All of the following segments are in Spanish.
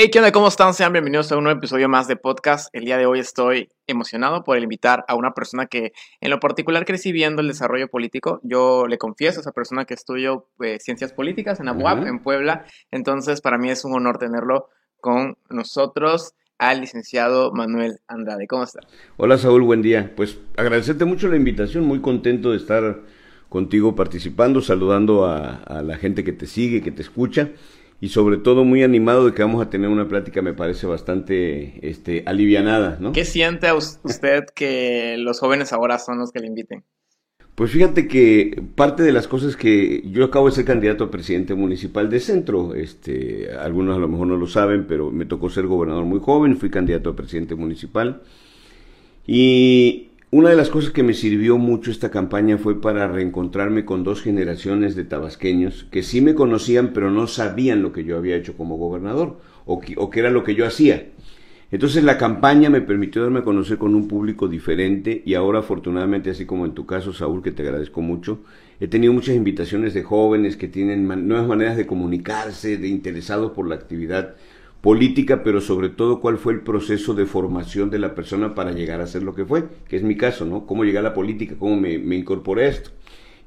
Hey, ¿qué onda? ¿Cómo están? Sean bienvenidos a un nuevo episodio más de podcast. El día de hoy estoy emocionado por invitar a una persona que en lo particular crecí viendo el desarrollo político. Yo le confieso a esa persona que estudio eh, ciencias políticas en ABUAP, en Puebla. Entonces, para mí es un honor tenerlo con nosotros al licenciado Manuel Andrade. ¿Cómo está? Hola Saúl, buen día. Pues agradecerte mucho la invitación, muy contento de estar contigo participando, saludando a, a la gente que te sigue, que te escucha y sobre todo muy animado de que vamos a tener una plática, me parece bastante este, alivianada, ¿no? ¿Qué siente usted que los jóvenes ahora son los que le inviten? Pues fíjate que parte de las cosas que yo acabo de ser candidato a presidente municipal de centro, este, algunos a lo mejor no lo saben, pero me tocó ser gobernador muy joven, fui candidato a presidente municipal y una de las cosas que me sirvió mucho esta campaña fue para reencontrarme con dos generaciones de tabasqueños que sí me conocían pero no sabían lo que yo había hecho como gobernador o que, o era lo que yo hacía. Entonces la campaña me permitió darme a conocer con un público diferente y ahora afortunadamente, así como en tu caso, Saúl, que te agradezco mucho, he tenido muchas invitaciones de jóvenes que tienen nuevas maneras de comunicarse, de interesados por la actividad política, pero sobre todo cuál fue el proceso de formación de la persona para llegar a ser lo que fue, que es mi caso, ¿no? Cómo llegué a la política, cómo me, me incorporé a esto.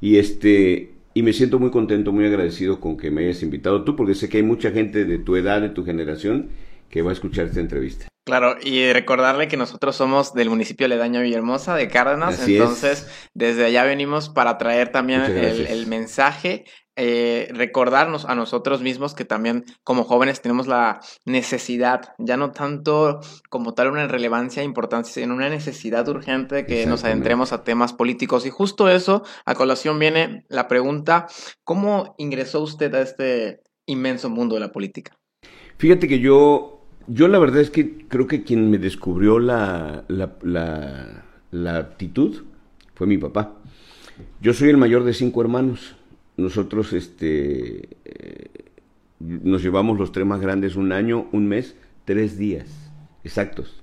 Y este, y me siento muy contento, muy agradecido con que me hayas invitado tú, porque sé que hay mucha gente de tu edad, de tu generación, que va a escuchar esta entrevista. Claro, y recordarle que nosotros somos del municipio aledaño Villahermosa, de Cárdenas, entonces desde allá venimos para traer también el, el, mensaje eh, recordarnos a nosotros mismos que también como jóvenes tenemos la necesidad, ya no tanto como tal una relevancia, importancia, sino una necesidad urgente de que nos adentremos a temas políticos. Y justo eso, a colación viene la pregunta, ¿cómo ingresó usted a este inmenso mundo de la política? Fíjate que yo, yo la verdad es que creo que quien me descubrió la, la, la, la actitud fue mi papá. Yo soy el mayor de cinco hermanos nosotros este, eh, nos llevamos los tres más grandes un año, un mes, tres días exactos.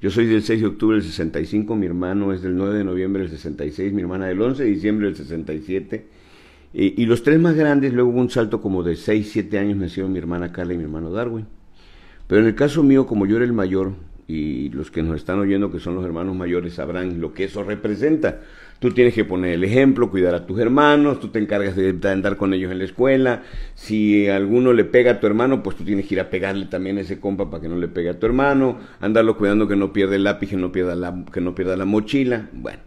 Yo soy del 6 de octubre del 65, mi hermano es del 9 de noviembre del 66, mi hermana del 11 de diciembre del 67. Y, y los tres más grandes, luego hubo un salto como de 6, 7 años, nacieron mi hermana Carla y mi hermano Darwin. Pero en el caso mío, como yo era el mayor, y los que nos están oyendo, que son los hermanos mayores, sabrán lo que eso representa. Tú tienes que poner el ejemplo, cuidar a tus hermanos, tú te encargas de andar con ellos en la escuela. Si alguno le pega a tu hermano, pues tú tienes que ir a pegarle también a ese compa para que no le pegue a tu hermano. Andarlo cuidando que no pierda el lápiz, que no pierda la, que no pierda la mochila. Bueno.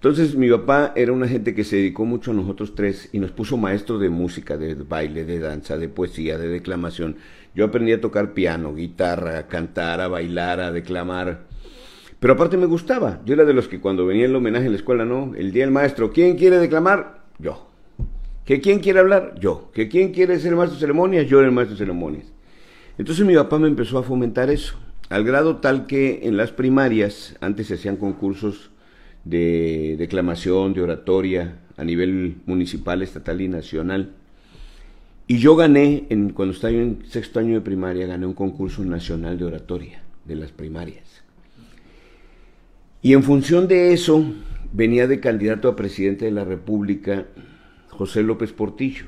Entonces mi papá era una gente que se dedicó mucho a nosotros tres y nos puso maestros de música, de baile, de danza, de poesía, de declamación. Yo aprendí a tocar piano, guitarra, a cantar, a bailar, a declamar. Pero aparte me gustaba. Yo era de los que cuando venía el homenaje en la escuela, no, el día del maestro, ¿quién quiere declamar? Yo. ¿Que quién quiere hablar? Yo. ¿Que quién quiere ser el maestro de ceremonias? Yo era el maestro de ceremonias. Entonces mi papá me empezó a fomentar eso, al grado tal que en las primarias antes se hacían concursos de declamación, de oratoria a nivel municipal, estatal y nacional. Y yo gané, en, cuando estaba en sexto año de primaria, gané un concurso nacional de oratoria de las primarias. Y en función de eso, venía de candidato a presidente de la República José López Portillo.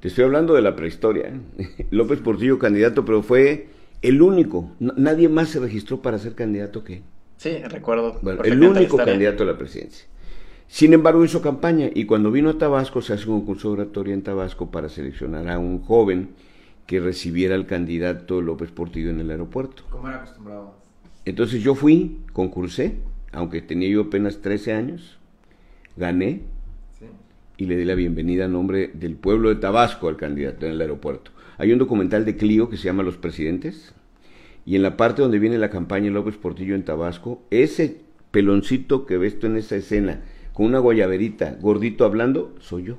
Te estoy hablando de la prehistoria. ¿eh? López Portillo candidato, pero fue el único. nadie más se registró para ser candidato que Sí, recuerdo. Bueno, el único candidato a la presidencia. Sin embargo, hizo campaña y cuando vino a Tabasco se hace un concurso de oratoria en Tabasco para seleccionar a un joven que recibiera al candidato López Portillo en el aeropuerto. ¿Cómo era acostumbrado? Entonces yo fui, concursé, aunque tenía yo apenas 13 años, gané y le di la bienvenida a nombre del pueblo de Tabasco al candidato en el aeropuerto. Hay un documental de Clio que se llama Los Presidentes y en la parte donde viene la campaña López Portillo en Tabasco, ese peloncito que ves tú en esa escena, con una guayaberita, gordito hablando, soy yo.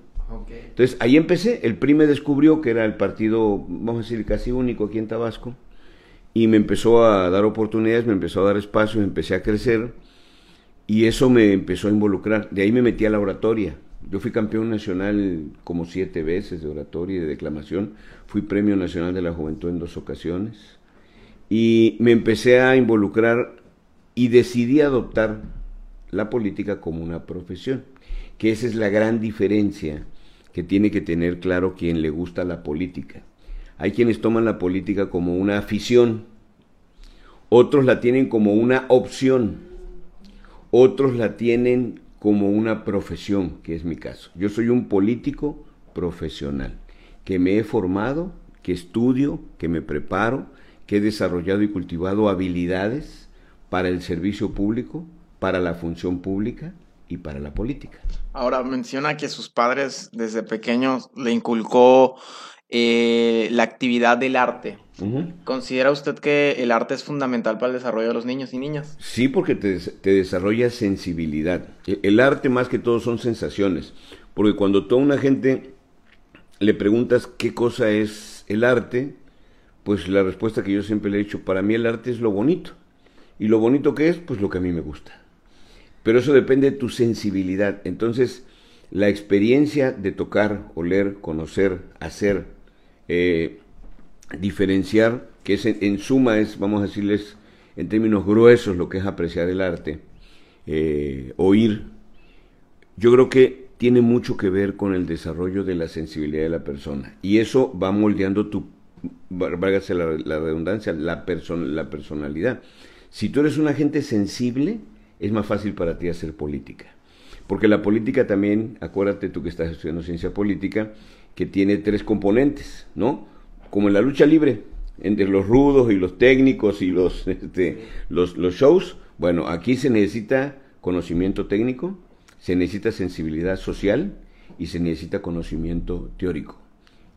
Entonces ahí empecé, el PRI me descubrió que era el partido, vamos a decir, casi único aquí en Tabasco y me empezó a dar oportunidades, me empezó a dar espacio, empecé a crecer y eso me empezó a involucrar. De ahí me metí a la oratoria. Yo fui campeón nacional como siete veces de oratoria y de declamación. Fui premio nacional de la juventud en dos ocasiones. Y me empecé a involucrar y decidí adoptar la política como una profesión. Que esa es la gran diferencia que tiene que tener claro quien le gusta la política Hay quienes toman la política como una afición, otros la tienen como una opción, otros la tienen como una profesión, que es mi caso. Yo soy un político profesional, que me he formado, que estudio, que me preparo, que he desarrollado y cultivado habilidades para el servicio público, para la función pública y para la política. Ahora menciona que sus padres desde pequeños le inculcó eh, la actividad del arte. ¿Considera usted que el arte es fundamental para el desarrollo de los niños y niñas? Sí, porque te, te, desarrolla sensibilidad. E, el arte más que todo son sensaciones, porque cuando toda una gente le preguntas qué cosa es el arte, pues la respuesta que yo siempre le he dicho, para mí el arte es lo bonito. ¿Y lo bonito que es? Pues lo que a mí me gusta. Pero eso depende de tu sensibilidad. Entonces, la experiencia de tocar, oler, conocer, hacer, eh, diferenciar, que es en, suma es, vamos a decirles en términos gruesos, lo que es apreciar el arte, eh, oír, yo creo que tiene mucho que ver con el desarrollo de la sensibilidad de la persona. Y eso va moldeando tu, válgase la, redundancia, la, la personalidad. Si tú eres una gente sensible, es más fácil para ti hacer política. Porque la política también, acuérdate tú que estás estudiando ciencia política, que tiene tres componentes, ¿no? Como en la lucha libre, entre los rudos y los técnicos y los, este, los, los shows, bueno, aquí se necesita conocimiento técnico, se necesita sensibilidad social y se necesita conocimiento teórico.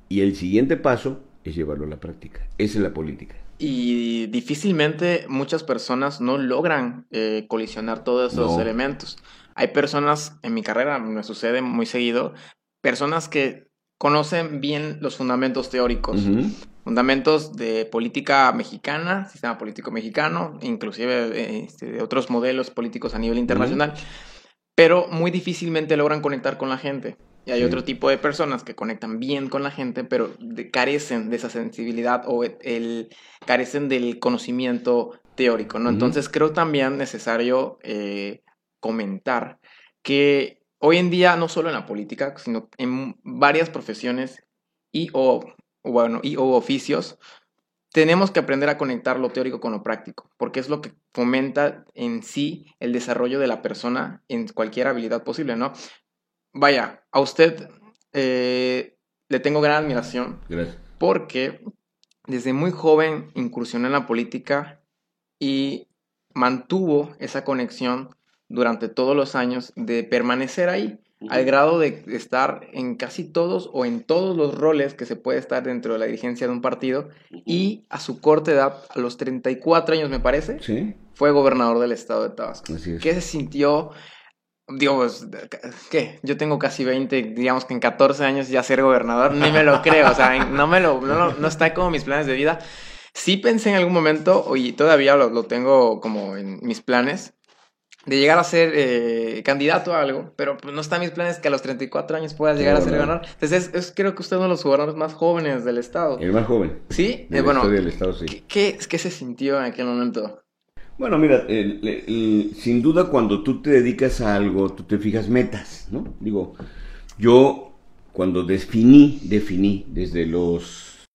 Y el siguiente paso es llevarlo a la práctica. Esa es la política. Y difícilmente muchas personas no logran eh, colisionar todos esos elementos. Hay personas, en mi carrera me sucede muy seguido, personas que conocen bien los fundamentos teóricos, fundamentos de política mexicana, sistema político mexicano, inclusive este, de otros modelos políticos a nivel internacional, pero muy difícilmente logran conectar con la gente. Y hay otro tipo de personas que conectan bien con la gente, pero carecen de esa sensibilidad o el, carecen del conocimiento teórico, ¿no? Entonces creo también necesario eh, comentar que hoy en día, no solo en la política, sino en varias profesiones y o, bueno, y o oficios, tenemos que aprender a conectar lo teórico con lo práctico, porque es lo que fomenta en sí el desarrollo de la persona en cualquier habilidad posible, ¿no? vaya, a usted eh, le tengo gran admiración. Gracias. Porque desde muy joven incursionó en la política y mantuvo esa conexión durante todos los años de permanecer ahí, al grado de estar en casi todos o en todos los roles que se puede estar dentro de la dirigencia de un partido y a su corta edad, a los 34 años me parece, fue gobernador del estado de Tabasco. ¿Qué se sintió? Digo, pues, ¿qué? Yo tengo casi 20, digamos que en 14 años ya ser gobernador, ni me lo creo, o sea, no me lo, no, no está como mis planes de vida. Sí pensé en algún momento, y todavía lo, lo tengo como en mis planes, de llegar a ser eh, candidato a algo, pero pues, no está en mis planes que a los 34 años puedas llegar a ser gobernador. Entonces, es, creo que usted es uno de los gobernadores más jóvenes del estado. El más joven. Sí, eh, bueno. Del estado, sí. ¿qué, ¿qué, se sintió en aquel momento? Bueno, mira, sin duda cuando tú te dedicas a algo, tú te fijas metas, ¿no? Digo, yo cuando definí, definí desde los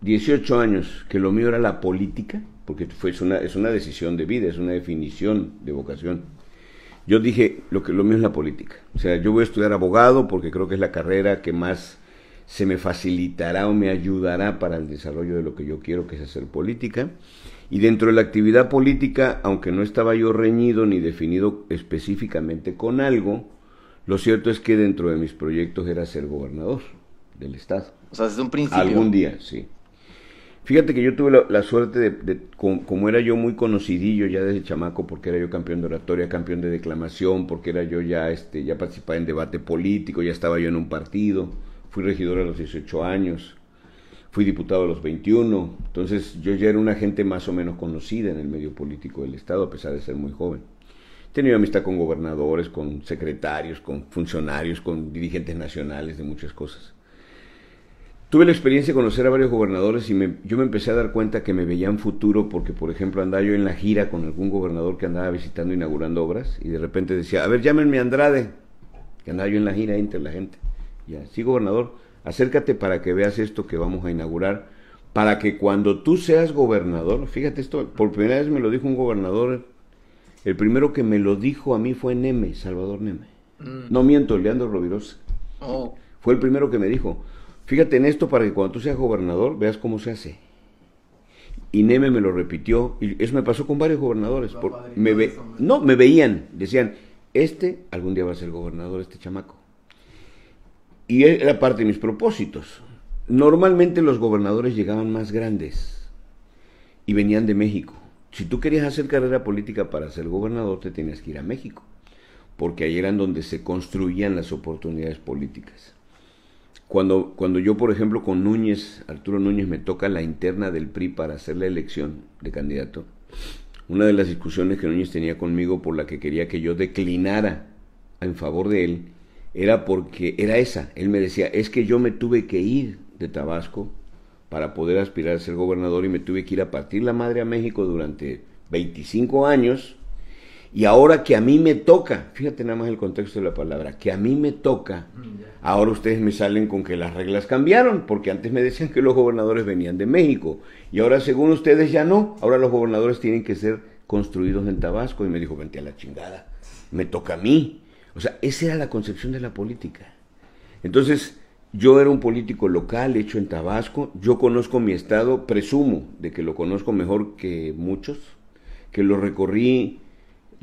18 años que lo mío era la política, porque fue, es, una, es una decisión de vida, es una definición de vocación. Yo dije, lo, que, lo mío es la política. O sea, yo voy a estudiar abogado porque creo que es la carrera que más se me facilitará o me ayudará para el desarrollo de lo que yo quiero, que es hacer política. Y dentro de la actividad política, aunque no estaba yo reñido ni definido específicamente con algo, lo cierto es que dentro de mis proyectos era ser gobernador del estado. O sea, desde un principio. Algún día, sí. Fíjate que yo tuve la, suerte de, como, era yo muy conocidillo ya desde chamaco, porque era yo campeón de oratoria, campeón de declamación, porque era yo ya, este, ya participaba en debate político, ya estaba yo en un partido, fui regidor a los 18 años, fui diputado a los 21, entonces yo ya era una gente más o menos conocida en el medio político del Estado, a pesar de ser muy joven. Tenido amistad con gobernadores, con secretarios, con funcionarios, con dirigentes nacionales de muchas cosas. Tuve la experiencia de conocer a varios gobernadores y yo me empecé a dar cuenta que me veían futuro porque, por ejemplo, andaba yo en la gira con algún gobernador que andaba visitando, inaugurando obras y de repente decía, a ver, llámenme Andrade, que andaba yo en la gira entre la gente. Ya, sí, gobernador, acércate para que veas esto que vamos a inaugurar, para que cuando tú seas gobernador, fíjate esto, por primera vez me lo dijo un gobernador, el primero que me lo dijo a mí fue Neme, Salvador Neme. Mm. No miento, Leandro Rovirosa. Oh. Fue el primero que me dijo, fíjate en esto para que cuando tú seas gobernador veas cómo se hace. Y Neme me lo repitió, y eso me pasó con varios gobernadores. me no, me veían, decían, este algún día va a ser gobernador, este chamaco. Y era parte de mis propósitos. Normalmente los gobernadores llegaban más grandes y venían de México. Si tú querías hacer carrera política para ser gobernador, te tenías que ir a México, porque ahí eran donde se construían las oportunidades políticas. Cuando, cuando yo, por ejemplo, con Núñez, Arturo Núñez, me toca la interna del PRI para hacer la elección de candidato, una de las discusiones que Núñez tenía conmigo por la que quería que yo declinara en favor de él, era porque era esa. Él me decía, es que yo me tuve que ir de Tabasco para poder aspirar a ser gobernador y me tuve que ir a partir la madre a México durante 25 años. Y ahora que a mí me toca, fíjate nada más el contexto de la palabra, que a mí me toca, ahora ustedes me salen con que las reglas cambiaron, porque antes me decían que los gobernadores venían de México, y ahora según ustedes ya no, ahora los gobernadores tienen que ser construidos en Tabasco, y me dijo, vente a la chingada, me toca a mí. O sea, esa era la concepción de la política. Entonces, yo era un político local, hecho en Tabasco, yo conozco mi estado, presumo de que lo conozco mejor que muchos, que lo recorrí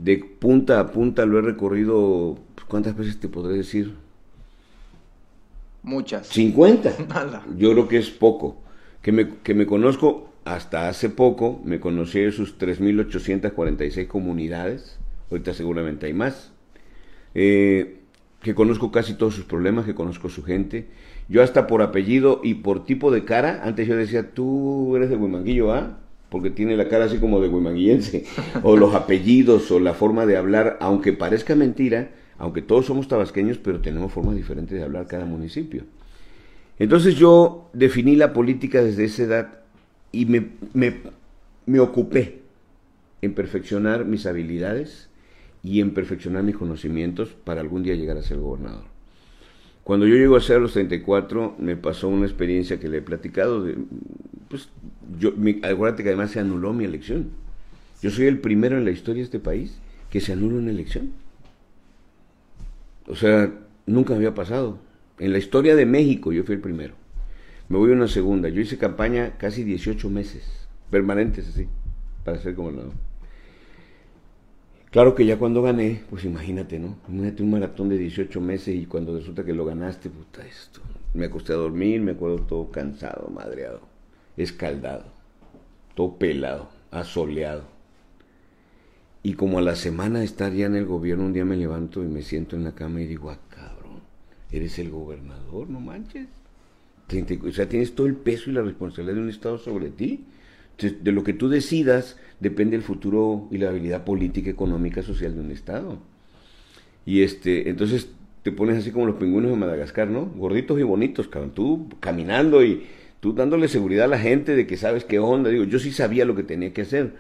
de punta a punta, lo he recorrido, pues, ¿cuántas veces te podré decir? Muchas. 50. Yo creo que es poco. Que me, que me conozco hasta hace poco, me conocí de sus 3.846 comunidades, ahorita seguramente hay más. Eh, que conozco casi todos sus problemas, que conozco su gente. Yo hasta por apellido y por tipo de cara, antes yo decía, tú eres de Huimanguillo, ¿ah? Porque tiene la cara así como de huimanguillense. o los apellidos, o la forma de hablar, aunque parezca mentira, aunque todos somos tabasqueños, pero tenemos formas diferentes de hablar cada municipio. Entonces yo definí la política desde esa edad y me, me, me ocupé en perfeccionar mis habilidades, y en perfeccionar mis conocimientos para algún día llegar a ser gobernador. Cuando yo llego a ser los 34, me pasó una experiencia que le he platicado. De, pues, yo, acuérdate que además se anuló mi elección. Yo soy el primero en la historia de este país que se anula una elección. O sea, nunca me había pasado. En la historia de México yo fui el primero. Me voy a una segunda. Yo hice campaña casi 18 meses, permanentes así, para ser gobernador. Claro que ya cuando gané, pues imagínate, ¿no? Imagínate un maratón de 18 meses y cuando resulta que lo ganaste, puta, esto. Me acosté a dormir, me acuerdo todo cansado, madreado, escaldado, todo pelado, asoleado. Y como a la semana de estar ya en el gobierno, un día me levanto y me siento en la cama y digo, ah, cabrón, eres el gobernador, no manches. O sea, tienes todo el peso y la responsabilidad de un Estado sobre ti de lo que tú decidas depende el futuro y la habilidad política, económica, social de un Estado. Y este, entonces te pones así como los pingüinos de Madagascar, ¿no? Gorditos y bonitos, cabrón. Tú caminando y tú dándole seguridad a la gente de que sabes qué onda. Digo, yo sí sabía lo que tenía que hacer,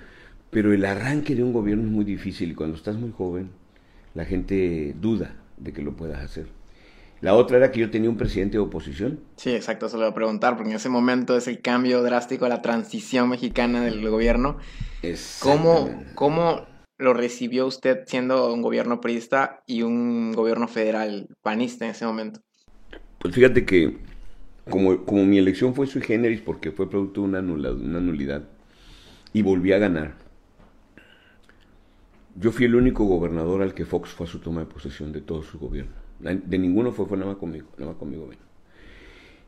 pero el arranque de un gobierno es muy difícil y cuando estás muy joven, la gente duda de que lo puedas hacer. La otra era que yo tenía un presidente de oposición. Sí, exacto, se lo voy a preguntar, porque en ese momento es el cambio drástico a la transición mexicana del gobierno. ¿Cómo, ¿Cómo lo recibió usted siendo un gobierno priista y un gobierno federal panista en ese momento? Pues fíjate que como, como mi elección fue sui generis porque fue producto de una, una nulidad y volví a ganar, yo fui el único gobernador al que Fox fue a su toma de posesión de todo su gobierno. De ninguno fue, fue nada más conmigo, nada más conmigo.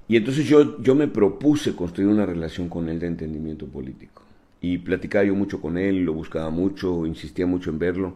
Y entonces yo, yo me propuse construir una relación con él de entendimiento político. Y platicaba yo mucho con él, lo buscaba mucho, insistía mucho en verlo.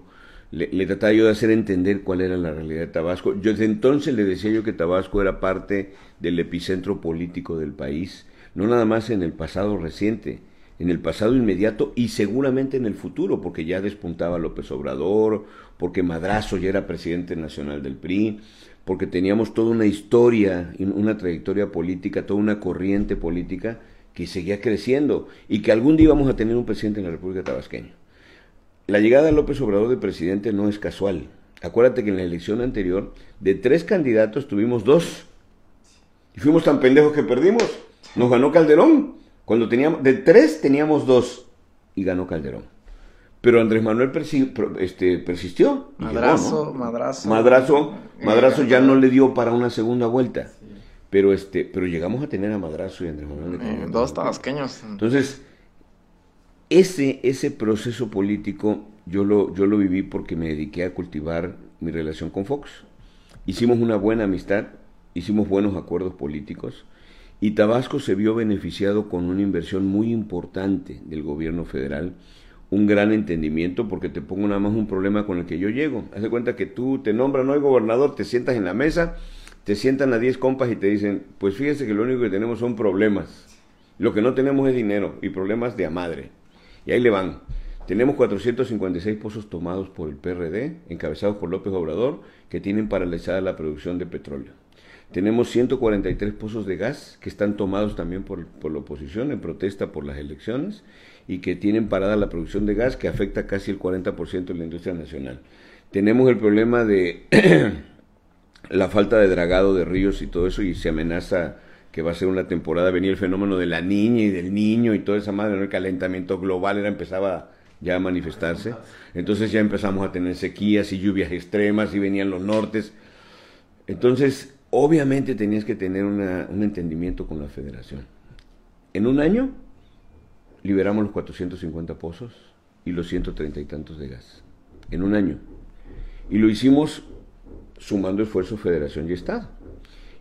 Le, le, trataba yo de hacer entender cuál era la realidad de Tabasco. Yo desde entonces le decía yo que Tabasco era parte del epicentro político del país, no nada más en el pasado reciente, en el pasado inmediato y seguramente en el futuro, porque ya despuntaba López Obrador, porque Madrazo ya era presidente nacional del PRI, porque teníamos toda una historia, una trayectoria política, toda una corriente política que seguía creciendo y que algún día íbamos a tener un presidente en la República Tabasqueña. La llegada de López Obrador de presidente no es casual. Acuérdate que en la elección anterior, de tres candidatos tuvimos dos. Y fuimos tan pendejos que perdimos. Nos ganó Calderón. Cuando teníamos, de tres teníamos dos. Y ganó Calderón. Pero Andrés Manuel este, persistió. Madrazo, madrazo. Madrazo, madrazo ya no le dio para una segunda vuelta. Pero este, pero llegamos a tener a Madrazo y Andrés Manuel. Eh, dos tabasqueños. Entonces, ese, ese proceso político yo lo, yo lo viví porque me dediqué a cultivar mi relación con Fox. Hicimos una buena amistad, hicimos buenos acuerdos políticos y Tabasco se vio beneficiado con una inversión muy importante del gobierno federal, un gran entendimiento, porque te pongo nada más un problema con el que yo llego. Haz de cuenta que tú te nombran no hay gobernador, te sientas en la mesa, te sientan a 10 compas y te dicen, pues fíjese que lo único que tenemos son problemas. Lo que no tenemos es dinero y problemas de a madre. Y ahí le van. Tenemos 456 pozos tomados por el PRD, encabezados por López Obrador, que tienen paralizada la producción de petróleo. Tenemos 143 pozos de gas que están tomados también por, la oposición en protesta por las elecciones y que tienen parada la producción de gas que afecta casi el 40% de la industria nacional. Tenemos el problema de la falta de dragado de ríos y todo eso y se amenaza que va a ser una temporada, venía el fenómeno de la niña y del niño y toda esa madre, el calentamiento global era, empezaba ya a manifestarse. Entonces ya empezamos a tener sequías y lluvias extremas y venían los nortes. Entonces, obviamente tenías que tener un entendimiento con la federación. En un año liberamos los 450 pozos y los 130 y tantos de gas. En un año. Y lo hicimos sumando esfuerzos Federación y Estado.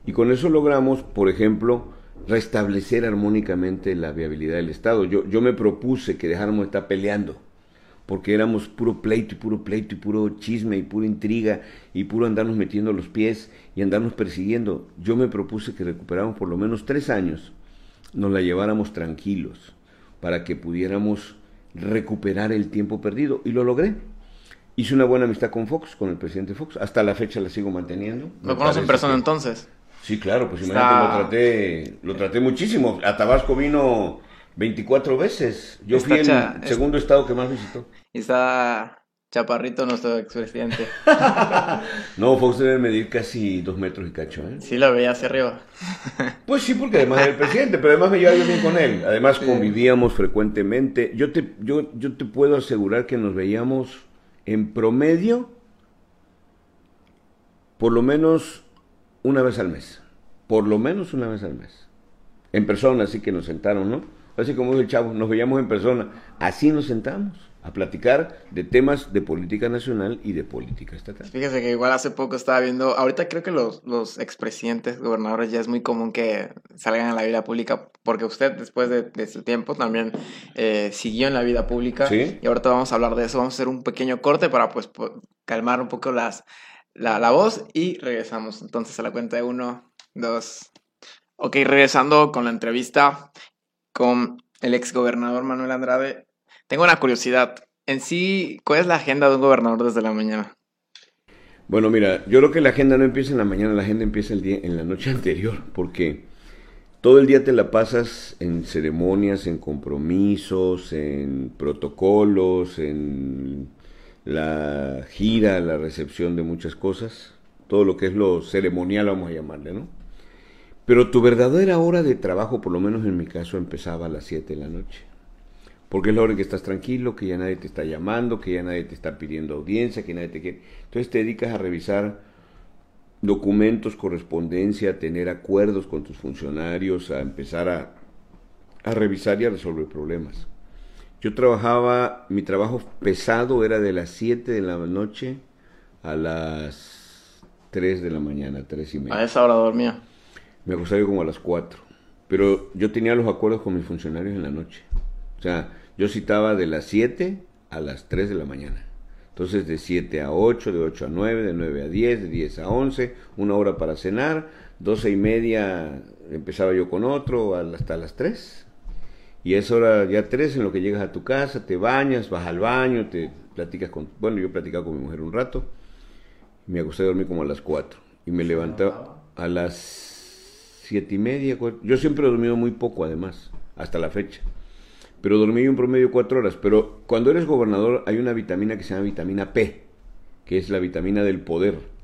Y con eso logramos, por ejemplo, restablecer armónicamente la viabilidad del Estado. Yo, yo me propuse que dejáramos de estar peleando, porque éramos puro pleito y puro pleito y puro chisme y pura intriga y puro andarnos metiendo los pies y andarnos persiguiendo. Yo me propuse que recuperáramos por lo menos tres años, nos la lleváramos tranquilos, para que pudiéramos recuperar el tiempo perdido. Y lo logré. Hice una buena amistad con Fox, con el presidente Fox. Hasta la fecha la sigo manteniendo. ¿Lo conoces en persona entonces? Sí, claro, pues imagínate, lo traté, lo traté muchísimo. A Tabasco vino 24 veces. Yo fui el segundo estado que más visitó. Y está Chaparrito, nuestro expresidente. no, Fox debe medir casi dos metros y cacho, ¿eh? Sí, lo veía hacia arriba. pues sí, porque además era el presidente, pero además me llevaba bien con él. Además convivíamos frecuentemente. Yo te, yo, yo te puedo asegurar que nos veíamos en promedio por lo menos una vez al mes. Por lo menos una vez al mes. En persona, así que nos sentaron, ¿no? Así como dijo el chavo, nos veíamos en persona. Así nos sentamos a platicar de temas de política nacional y de política estatal. Fíjese que igual hace poco estaba viendo, ahorita creo que los, los expresidentes, gobernadores, ya es muy común que salgan a la vida pública, porque usted después de, de ese tiempo también eh, siguió en la vida pública. ¿Sí? Y ahorita vamos a hablar de eso, vamos a hacer un pequeño corte para pues calmar un poco las, la, la voz y regresamos entonces a la cuenta de uno, dos. Ok, regresando con la entrevista con el ex gobernador Manuel Andrade. Tengo una curiosidad. En sí, ¿cuál es la agenda de un gobernador desde la mañana? Bueno, mira, yo creo que la agenda no empieza en la mañana, la agenda empieza el día, en la noche anterior, porque todo el día te la pasas en ceremonias, en compromisos, en protocolos, en la gira, la recepción de muchas cosas, todo lo que es lo ceremonial, vamos a llamarle, ¿no? Pero tu verdadera hora de trabajo, por lo menos en mi caso, empezaba a las 7 de la noche. Porque es la hora en que estás tranquilo, que ya nadie te está llamando, que ya nadie te está pidiendo audiencia, que nadie te quiere. Entonces te dedicas a revisar documentos, correspondencia, a tener acuerdos con tus funcionarios, a empezar a, a revisar y a resolver problemas. Yo trabajaba, mi trabajo pesado era de las 7 de la noche a las 3 de la mañana, 3 y media. ¿A esa hora dormía? Me acostaba como a las 4. Pero yo tenía los acuerdos con mis funcionarios en la noche. O sea, yo citaba de las 7 a las 3 de la mañana. Entonces de 7 a 8, de 8 a 9, de 9 a 10, de 10 a 11, una hora para cenar, 12 y media empezaba yo con otro hasta las 3 y es hora ya tres en lo que llegas a tu casa, te bañas, vas al baño, te platicas con... Bueno, yo platicaba con mi mujer un rato, me acosté a dormir como a las cuatro y me levantaba a las siete y media. Yo siempre he dormido muy poco además, hasta la fecha. Pero dormí un promedio cuatro horas. Pero cuando eres gobernador hay una vitamina que se llama vitamina P, que es la vitamina del poder.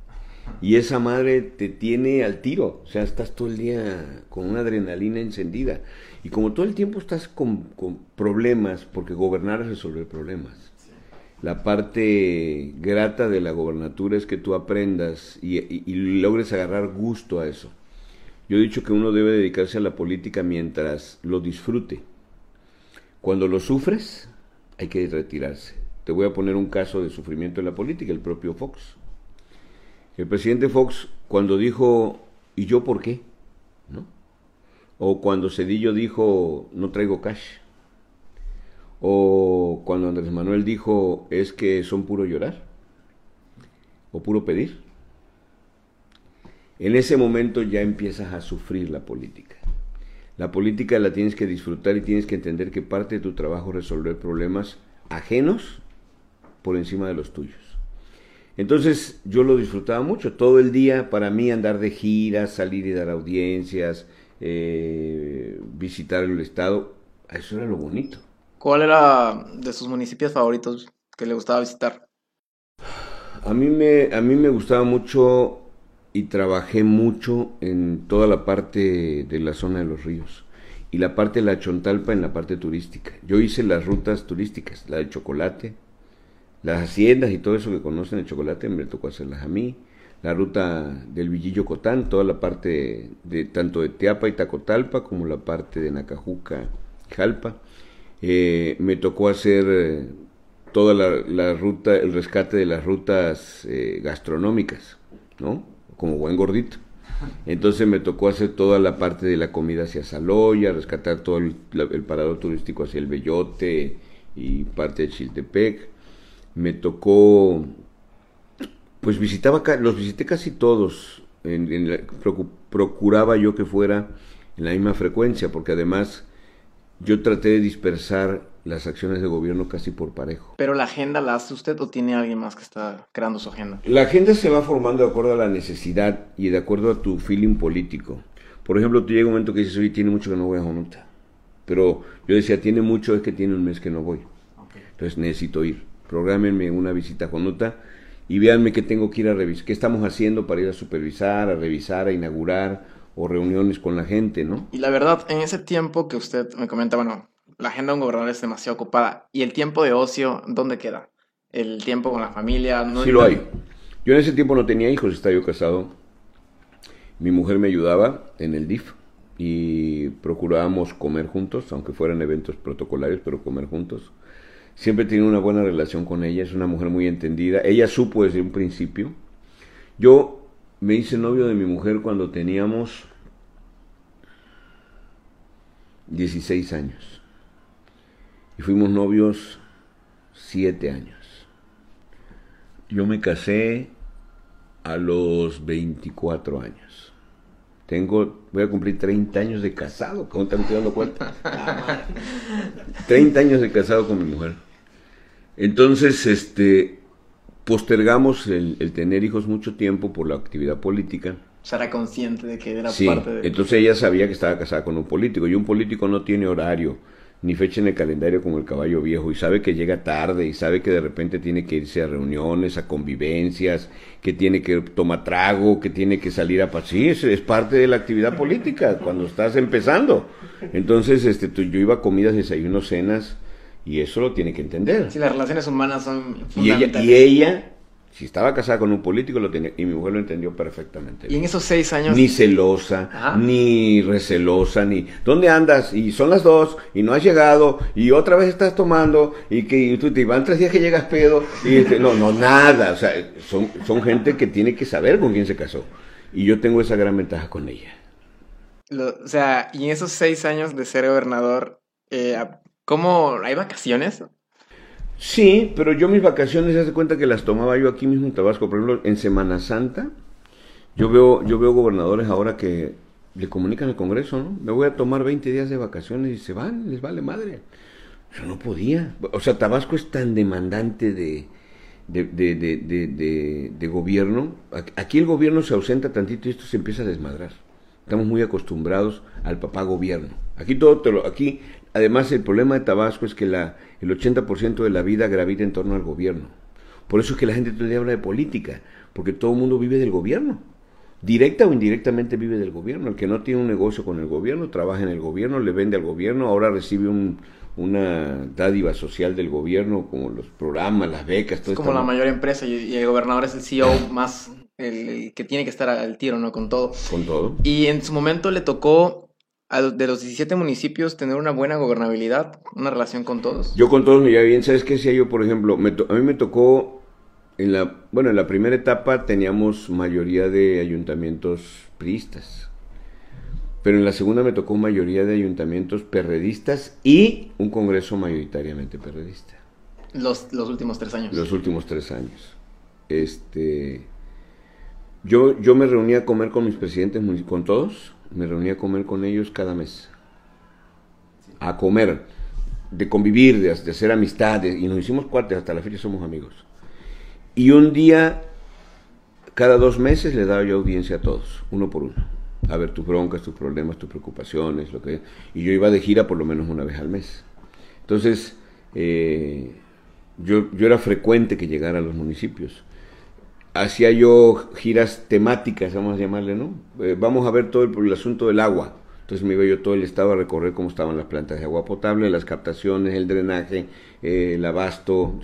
Y esa madre te tiene al tiro, o sea, estás todo el día con una adrenalina encendida. Y como todo el tiempo estás con, problemas, porque gobernar es resolver problemas. La parte grata de la gobernatura es que tú aprendas y, logres agarrar gusto a eso. Yo he dicho que uno debe dedicarse a la política mientras lo disfrute. Cuando lo sufres, hay que retirarse. Te voy a poner un caso de sufrimiento en la política, el propio Fox. El presidente Fox, cuando dijo, ¿y yo por qué? ¿No? O cuando Cedillo dijo, no traigo cash. O cuando Andrés Manuel dijo, es que son puro llorar. O puro pedir. En ese momento ya empiezas a sufrir la política. La política la tienes que disfrutar y tienes que entender que parte de tu trabajo es resolver problemas ajenos por encima de los tuyos. Entonces yo lo disfrutaba mucho, todo el día para mí andar de giras, salir y dar audiencias, eh, visitar el estado, eso era lo bonito. ¿Cuál era de sus municipios favoritos que le gustaba visitar? A mí me, a mí me gustaba mucho y trabajé mucho en toda la parte de la zona de los ríos y la parte de la Chontalpa en la parte turística. Yo hice las rutas turísticas, la de chocolate, las haciendas y todo eso que conocen el chocolate me tocó hacerlas a mí la ruta del Villillo Cotán, toda la parte de tanto de Teapa y Tacotalpa como la parte de Nacajuca Jalpa. Eh, me tocó hacer eh, toda la, ruta, el rescate de las rutas eh, gastronómicas, ¿no? Como buen gordito. Entonces me tocó hacer toda la parte de la comida hacia Saloya, rescatar todo el, el parador turístico hacia el Bellote y parte de Chiltepec. Me tocó pues visitaba, los visité casi todos. Procuraba yo que fuera en la misma frecuencia, porque además yo traté de dispersar las acciones de gobierno casi por parejo. ¿Pero la agenda la hace usted o tiene alguien más que está creando su agenda? La agenda se va formando de acuerdo a la necesidad y de acuerdo a tu feeling político. Por ejemplo, tú llega un momento que dices, oye, tiene mucho que no voy a Jonota. Pero yo decía, tiene mucho, es que tiene un mes que no voy. Entonces necesito ir. Prográmenme una visita a Jonota y véanme qué tengo que ir a revisar, qué estamos haciendo para ir a supervisar, a revisar, a inaugurar o reuniones con la gente, ¿no? Y la verdad, en ese tiempo que usted me comenta, bueno, la agenda de un gobernador es demasiado ocupada. ¿Y el tiempo de ocio, dónde queda? ¿El tiempo con la familia? ¿No sí lo hay. Yo en ese tiempo no tenía hijos, estaba yo casado. Mi mujer me ayudaba en el DIF y procurábamos comer juntos, aunque fueran eventos protocolarios, pero comer juntos. Siempre tenido una buena relación con ella, es una mujer muy entendida. Ella supo desde un principio. Yo me hice novio de mi mujer cuando teníamos 16 años. Y fuimos novios 7 años. Yo me casé a los 24 años. Tengo, voy a cumplir 30 años de casado, ¿cómo te estoy dando cuenta? 30 años de casado con mi mujer. Entonces, este, postergamos el, tener hijos mucho tiempo por la actividad política. ¿Será consciente de que era parte de... entonces ella sabía que estaba casada con un político y un político no tiene horario ni fecha en el calendario como el caballo viejo y sabe que llega tarde y sabe que de repente tiene que irse a reuniones, a convivencias, que tiene que tomar trago, que tiene que salir a sí, es, es parte de la actividad política cuando estás empezando. Entonces, este, yo iba a comidas, desayunos, cenas y eso lo tiene que entender. Sí, las relaciones humanas son fundamentales. Y ella, y ella si estaba casada con un político, lo tenía, y mi mujer lo entendió perfectamente. Y en esos seis años. Ni celosa, ni recelosa, ni. ¿Dónde andas? Y son las dos, y no has llegado, y otra vez estás tomando, y que tú te van tres días que llegas pedo, y este, no, no, nada. O sea, son, son gente que tiene que saber con quién se casó. Y yo tengo esa gran ventaja con ella. o sea, y en esos seis años de ser gobernador, eh, ¿cómo hay vacaciones? Sí, pero yo mis vacaciones, se hace cuenta que las tomaba yo aquí mismo en Tabasco. Por ejemplo, en Semana Santa, yo veo, yo veo gobernadores ahora que le comunican al Congreso, ¿no? Me voy a tomar 20 días de vacaciones y se van, les vale madre. Yo no podía. O sea, Tabasco es tan demandante de, de, de, de, de gobierno. Aquí el gobierno se ausenta tantito y esto se empieza a desmadrar. Estamos muy acostumbrados al papá gobierno. Aquí todo te lo, aquí Además, el problema de Tabasco es que la, el 80% de la vida gravita en torno al gobierno. Por eso es que la gente todavía habla de política, porque todo el mundo vive del gobierno. Directa o indirectamente vive del gobierno. El que no tiene un negocio con el gobierno, trabaja en el gobierno, le vende al gobierno, ahora recibe un, una dádiva social del gobierno, como los programas, las becas, todo Es como la mayor empresa y, el gobernador es el CEO más, el, que tiene que estar al tiro, ¿no? Con todo. Con todo. Y en su momento le tocó de los 17 municipios tener una buena gobernabilidad, una relación con todos. Yo con todos me llevo bien. ¿Sabes qué decía yo, por ejemplo? a mí me tocó, en la, bueno, en la primera etapa teníamos mayoría de ayuntamientos priistas pero en la segunda me tocó mayoría de ayuntamientos perredistas y un congreso mayoritariamente perredista. Los, los últimos tres años. Los últimos tres años. Este, yo, yo me reunía a comer con mis presidentes, con todos, me reunía a comer con ellos cada mes. A comer, de convivir, de, hacer amistades, y nos hicimos cuates, hasta la fecha somos amigos. Y un día, cada dos meses, le daba yo audiencia a todos, uno por uno a ver tus broncas, tus problemas, tus preocupaciones, lo que y yo iba de gira por lo menos una vez al mes. Entonces, eh, yo, yo era frecuente que llegara a los municipios. Hacía yo giras temáticas, vamos a llamarle, ¿no? Eh, vamos a ver todo el, asunto del agua. Entonces me iba yo todo el estado a recorrer cómo estaban las plantas de agua potable, las captaciones, el drenaje, eh, el abasto. O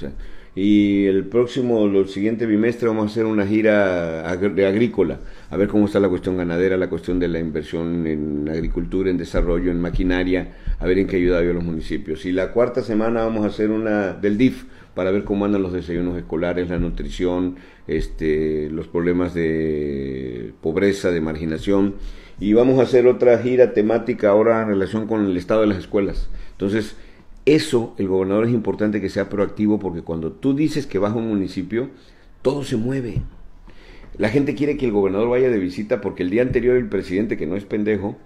y el próximo, el siguiente bimestre vamos a hacer una gira de agrícola, a ver cómo está la cuestión ganadera, la cuestión de la inversión en agricultura, en desarrollo, en maquinaria, a ver en qué ayuda yo a los municipios. Y la cuarta semana vamos a hacer una del DIF para ver cómo andan los desayunos escolares, la nutrición, este, los problemas de pobreza, de marginación. Y vamos a hacer otra gira temática ahora en relación con el estado de las escuelas. Entonces, eso, el gobernador es importante que sea proactivo porque cuando tú dices que vas a un municipio, todo se mueve. La gente quiere que el gobernador vaya de visita porque el día anterior el presidente, que no es pendejo,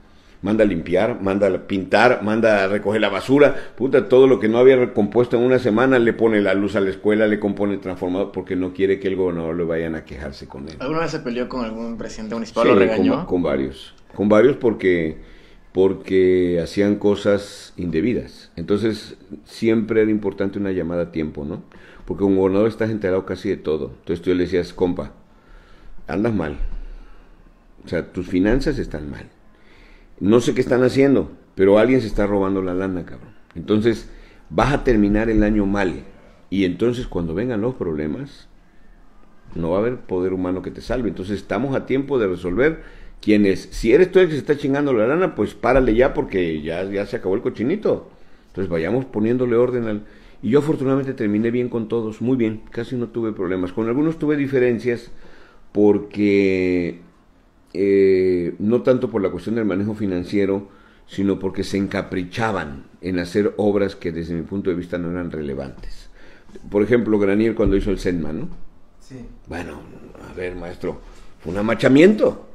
manda a limpiar, manda a pintar, manda a recoger la basura, puta, todo lo que no había recompuesto en una semana, le pone la luz a la escuela, le compone el transformador, porque no quiere que el gobernador le vayan a quejarse con él. ¿Alguna vez se peleó con algún presidente municipal? ¿Lo regañó? Con, con varios, con varios porque porque hacían cosas indebidas. Entonces, siempre era importante una llamada a tiempo, ¿no? Porque un gobernador estás enterado casi de todo. Entonces tú le decías, compa, andas mal. O sea, tus finanzas están mal. No sé qué están haciendo, pero alguien se está robando la lana, cabrón. Entonces, vas a terminar el año mal. Y entonces, cuando vengan los problemas, no va a haber poder humano que te salve. Entonces, estamos a tiempo de resolver quienes, si eres tú el que se está chingando la lana, pues párale ya porque ya, ya se acabó el cochinito. Entonces vayamos poniéndole orden al... Y yo afortunadamente terminé bien con todos, muy bien, casi no tuve problemas. Con algunos tuve diferencias porque eh, no tanto por la cuestión del manejo financiero, sino porque se encaprichaban en hacer obras que desde mi punto de vista no eran relevantes. Por ejemplo, Granier cuando hizo el Senma, ¿no? Sí. Bueno, a ver, maestro, fue un amachamiento.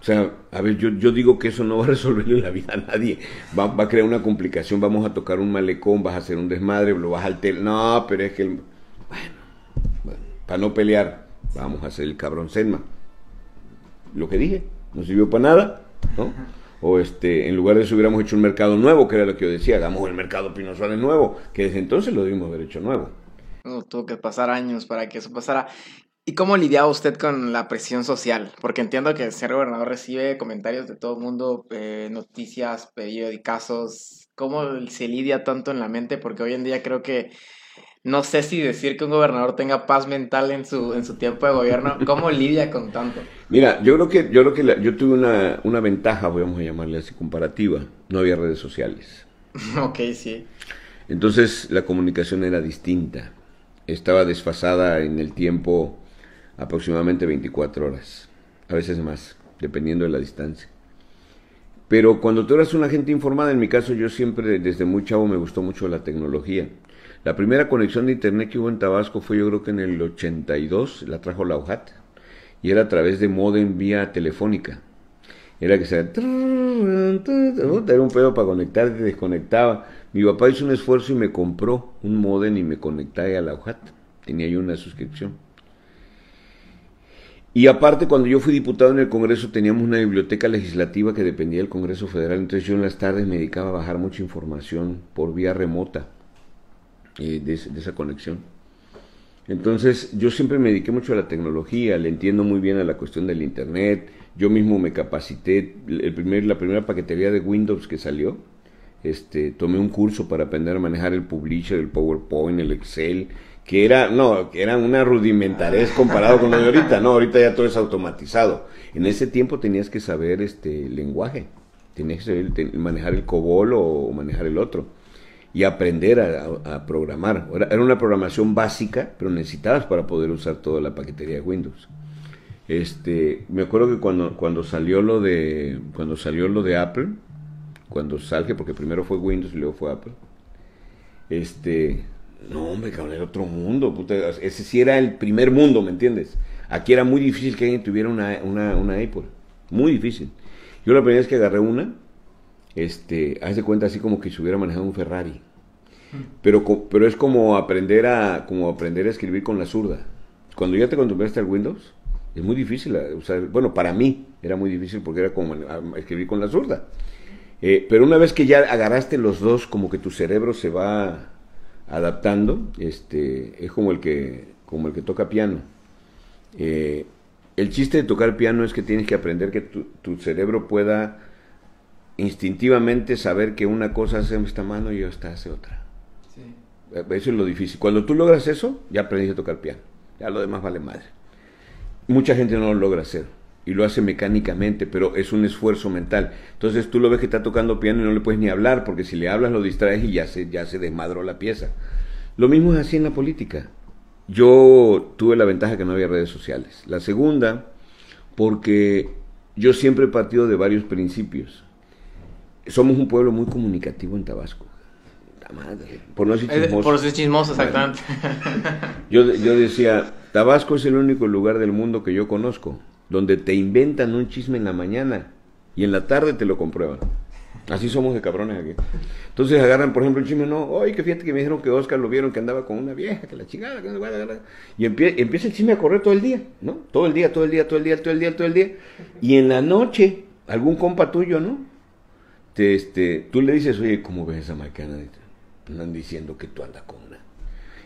O sea, a ver, yo, yo digo que eso no va a resolverle la vida a nadie. Va, va, a crear una complicación, vamos a tocar un malecón, vas a hacer un desmadre, lo vas a alterar. No, pero es que... bueno, bueno, para no pelear, vamos a hacer el cabrón Senma. Lo que dije, no sirvió para nada, ¿no? O este, en lugar de eso hubiéramos hecho un mercado nuevo, que era lo que yo decía, hagamos el mercado Pino Suárez nuevo, que desde entonces lo debimos haber hecho nuevo. Tuvo que pasar años para que eso pasara. ¿Y cómo lidiaba usted con la presión social? Porque entiendo que el ser gobernador recibe comentarios de todo el mundo, eh, noticias, periódicos. ¿Cómo se lidia tanto en la mente? Porque hoy en día creo que no sé si decir que un gobernador tenga paz mental en su, en su tiempo de gobierno. ¿Cómo lidia con tanto? Mira, yo creo que yo creo que yo tuve una, una ventaja, vamos a llamarle así, comparativa. No había redes sociales. ok, sí. Entonces la comunicación era distinta. Estaba desfasada en el tiempo aproximadamente 24 horas, a veces más, dependiendo de la distancia. Pero cuando tú eras una gente informada, en mi caso yo siempre desde muy chavo me gustó mucho la tecnología. La primera conexión de internet que hubo en Tabasco fue yo creo que en el 82, la trajo la UJAT, y era a través de modem vía telefónica. Era que se... Era un pedo para conectar, te desconectaba. Mi papá hizo un esfuerzo y me compró un modem y me conecté a la UJAT. Tenía yo una suscripción. Y aparte, cuando yo fui diputado en el Congreso, teníamos una biblioteca legislativa que dependía del Congreso Federal, entonces yo en las tardes me dedicaba a bajar mucha información por vía remota eh, de, esa conexión. Entonces, yo siempre me dediqué mucho a la tecnología, le entiendo muy bien a la cuestión del Internet. Yo mismo me capacité, el primer, la primera paquetería de Windows que salió, este, tomé un curso para aprender a manejar el Publisher, el PowerPoint, el Excel, que era, no, que era una rudimentarez comparado con lo de ahorita, no, ahorita ya todo es automatizado. En ese tiempo tenías que saber este lenguaje, tenías que saber manejar el COBOL o manejar el otro y aprender a, programar. Era, una programación básica, pero necesitabas para poder usar toda la paquetería de Windows. Este, me acuerdo que cuando, cuando salió lo de cuando salió lo de Apple, cuando salge, porque primero fue Windows y luego fue Apple. Este, no, hombre, cabrón, era otro mundo, ese sí era el primer mundo, ¿me entiendes? Aquí era muy difícil que alguien tuviera una, una, una Apple, muy difícil. Yo la primera vez que agarré una, este, haz de cuenta así como que se hubiera manejado un Ferrari. Pero, pero es como aprender a como aprender a escribir con la zurda. Cuando ya te acostumbraste al Windows, es muy difícil. bueno, para mí era muy difícil porque era como escribir con la zurda. Eh, pero una vez que ya agarraste los dos, como que tu cerebro se va adaptando, este, es como el que, como el que toca piano. Eh, el chiste de tocar piano es que tienes que aprender que tu, tu cerebro pueda instintivamente saber que una cosa hace esta mano y esta hace otra. Eso es lo difícil. Cuando tú logras eso, ya aprendiste a tocar piano. Ya lo demás vale madre. Mucha gente no lo logra hacer y lo hace mecánicamente, pero es un esfuerzo mental. Entonces tú lo ves que está tocando piano y no le puedes ni hablar, porque si le hablas lo distraes y ya se, ya se desmadró la pieza. Lo mismo es así en la política. Yo tuve la ventaja que no había redes sociales. La segunda, porque yo siempre he partido de varios principios somos un pueblo muy comunicativo en Tabasco. La madre. Por no decir chismoso. Por ser chismoso, exactamente. Yo, yo decía, Tabasco es el único lugar del mundo que yo conozco donde te inventan un chisme en la mañana y en la tarde te lo comprueban. Así somos de cabrones aquí. Entonces agarran, por ejemplo, el chisme, no, oye, que fíjate que me dijeron que Oscar lo vieron que andaba con una vieja, que la chingada, que y empieza el chisme a correr todo el día, ¿no? Todo el día, todo el día, todo el día, todo el día, todo el día. Y en la noche, algún compa tuyo, ¿no? Te, este, tú le dices, oye, ¿cómo ves a Maicana? Andan diciendo que tú andas con una.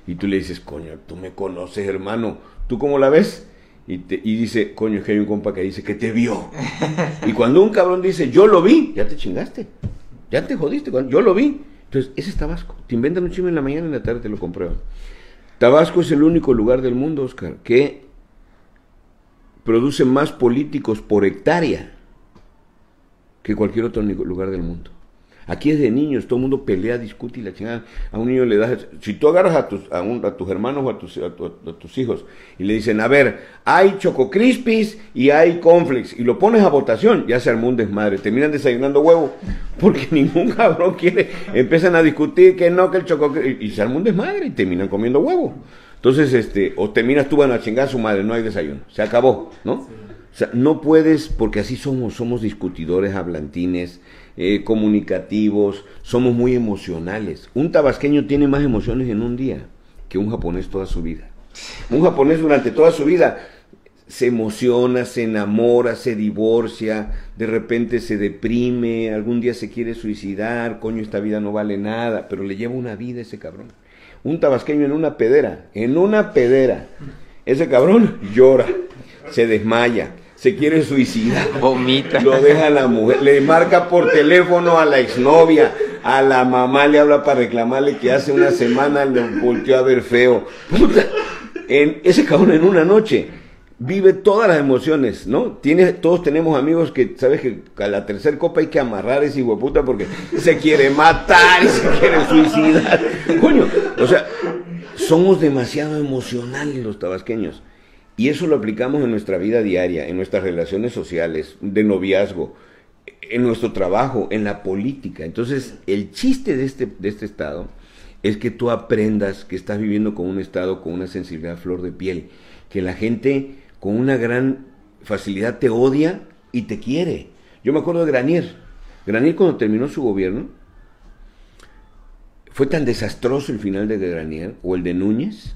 Y tú le dices, coño, tú me conoces, hermano, ¿tú cómo la ves? Y, te, y dice, coño, es que hay un compa que dice que te vio. y cuando un cabrón dice, yo lo vi, ya te chingaste. Ya te jodiste, yo lo vi. Entonces, ese es Tabasco. Te inventan un chisme en la mañana y en la tarde te lo comprueban. Tabasco es el único lugar del mundo, Oscar, que produce más políticos por hectárea que cualquier otro lugar del mundo. Aquí es de niños, todo el mundo pelea, discute y la chingada. A un niño le das, si tú agarras a tus, a, a tus hermanos o a tus, a, tus hijos y le dicen, a ver, hay Choco Crispis y hay Conflex, y lo pones a votación, ya se armó un desmadre, terminan desayunando huevo, porque ningún cabrón quiere, empiezan a discutir que no, que el Choco y se armó un desmadre y terminan comiendo huevo. Entonces, este, o terminas tú van a chingar a su madre, no hay desayuno, se acabó, ¿no? O sea, no puedes, porque así somos, somos discutidores, hablantines, eh, comunicativos, somos muy emocionales. Un tabasqueño tiene más emociones en un día que un japonés toda su vida. Un japonés durante toda su vida se emociona, se enamora, se divorcia, de repente se deprime, algún día se quiere suicidar, coño, esta vida no vale nada, pero le lleva una vida ese cabrón. Un tabasqueño en una pedera, en una pedera, ese cabrón llora, se desmaya, se quiere suicidar. Vomita. Lo deja a la mujer, le marca por teléfono a la exnovia, a la mamá le habla para reclamarle que hace una semana le volteó a ver feo. en, ese cabrón en una noche vive todas las emociones, ¿no? Tiene, todos tenemos amigos que, ¿sabes? Que a la tercera copa hay que amarrar ese puta porque se quiere matar y se quiere suicidar. Coño, o sea, somos demasiado emocionales los tabasqueños. Y eso lo aplicamos en nuestra vida diaria, en nuestras relaciones sociales, de noviazgo, en nuestro trabajo, en la política. Entonces, el chiste de este, de este estado es que tú aprendas que estás viviendo con un estado con una sensibilidad flor de piel, que la gente con una gran facilidad te odia y te quiere. Yo me acuerdo de Granier. Granier cuando terminó su gobierno, fue tan desastroso el final de Granier o el de Núñez,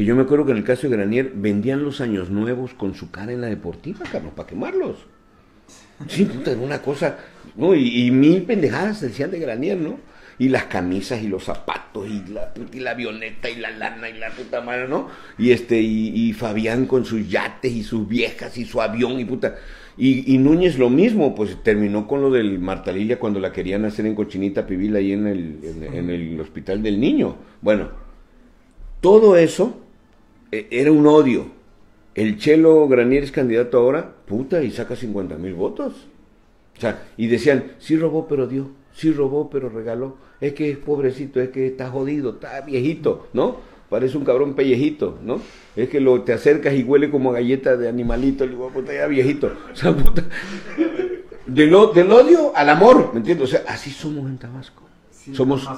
que yo me acuerdo que en el caso de Granier vendían los años nuevos con su cara en la deportiva, Carlos, para quemarlos. Sí, puta, era una cosa, ¿no? Y, mil pendejadas decían de Granier, ¿no? y las camisas y los zapatos y la, y la avioneta y la lana y la puta madre, ¿no? Y este, y, Fabián con sus yates y sus viejas y su avión y puta. Y, Núñez lo mismo, pues terminó con lo del Martalilla cuando la querían hacer en Cochinita Pibil ahí en el, en el hospital del niño. Bueno, todo eso e, era un odio. El Chelo Granier es candidato ahora, puta, y saca 50 mil votos. O sea, y decían, sí robó, pero dio, sí robó, pero regaló. Es que es pobrecito, es que está jodido, está viejito, ¿no? Parece un cabrón pellejito, ¿no? Es que lo, te acercas y huele como galleta de animalito, le digo, puta, ya viejito. O sea, puta, del, odio al amor, ¿me entiendes? O sea, así somos en Tabasco. somos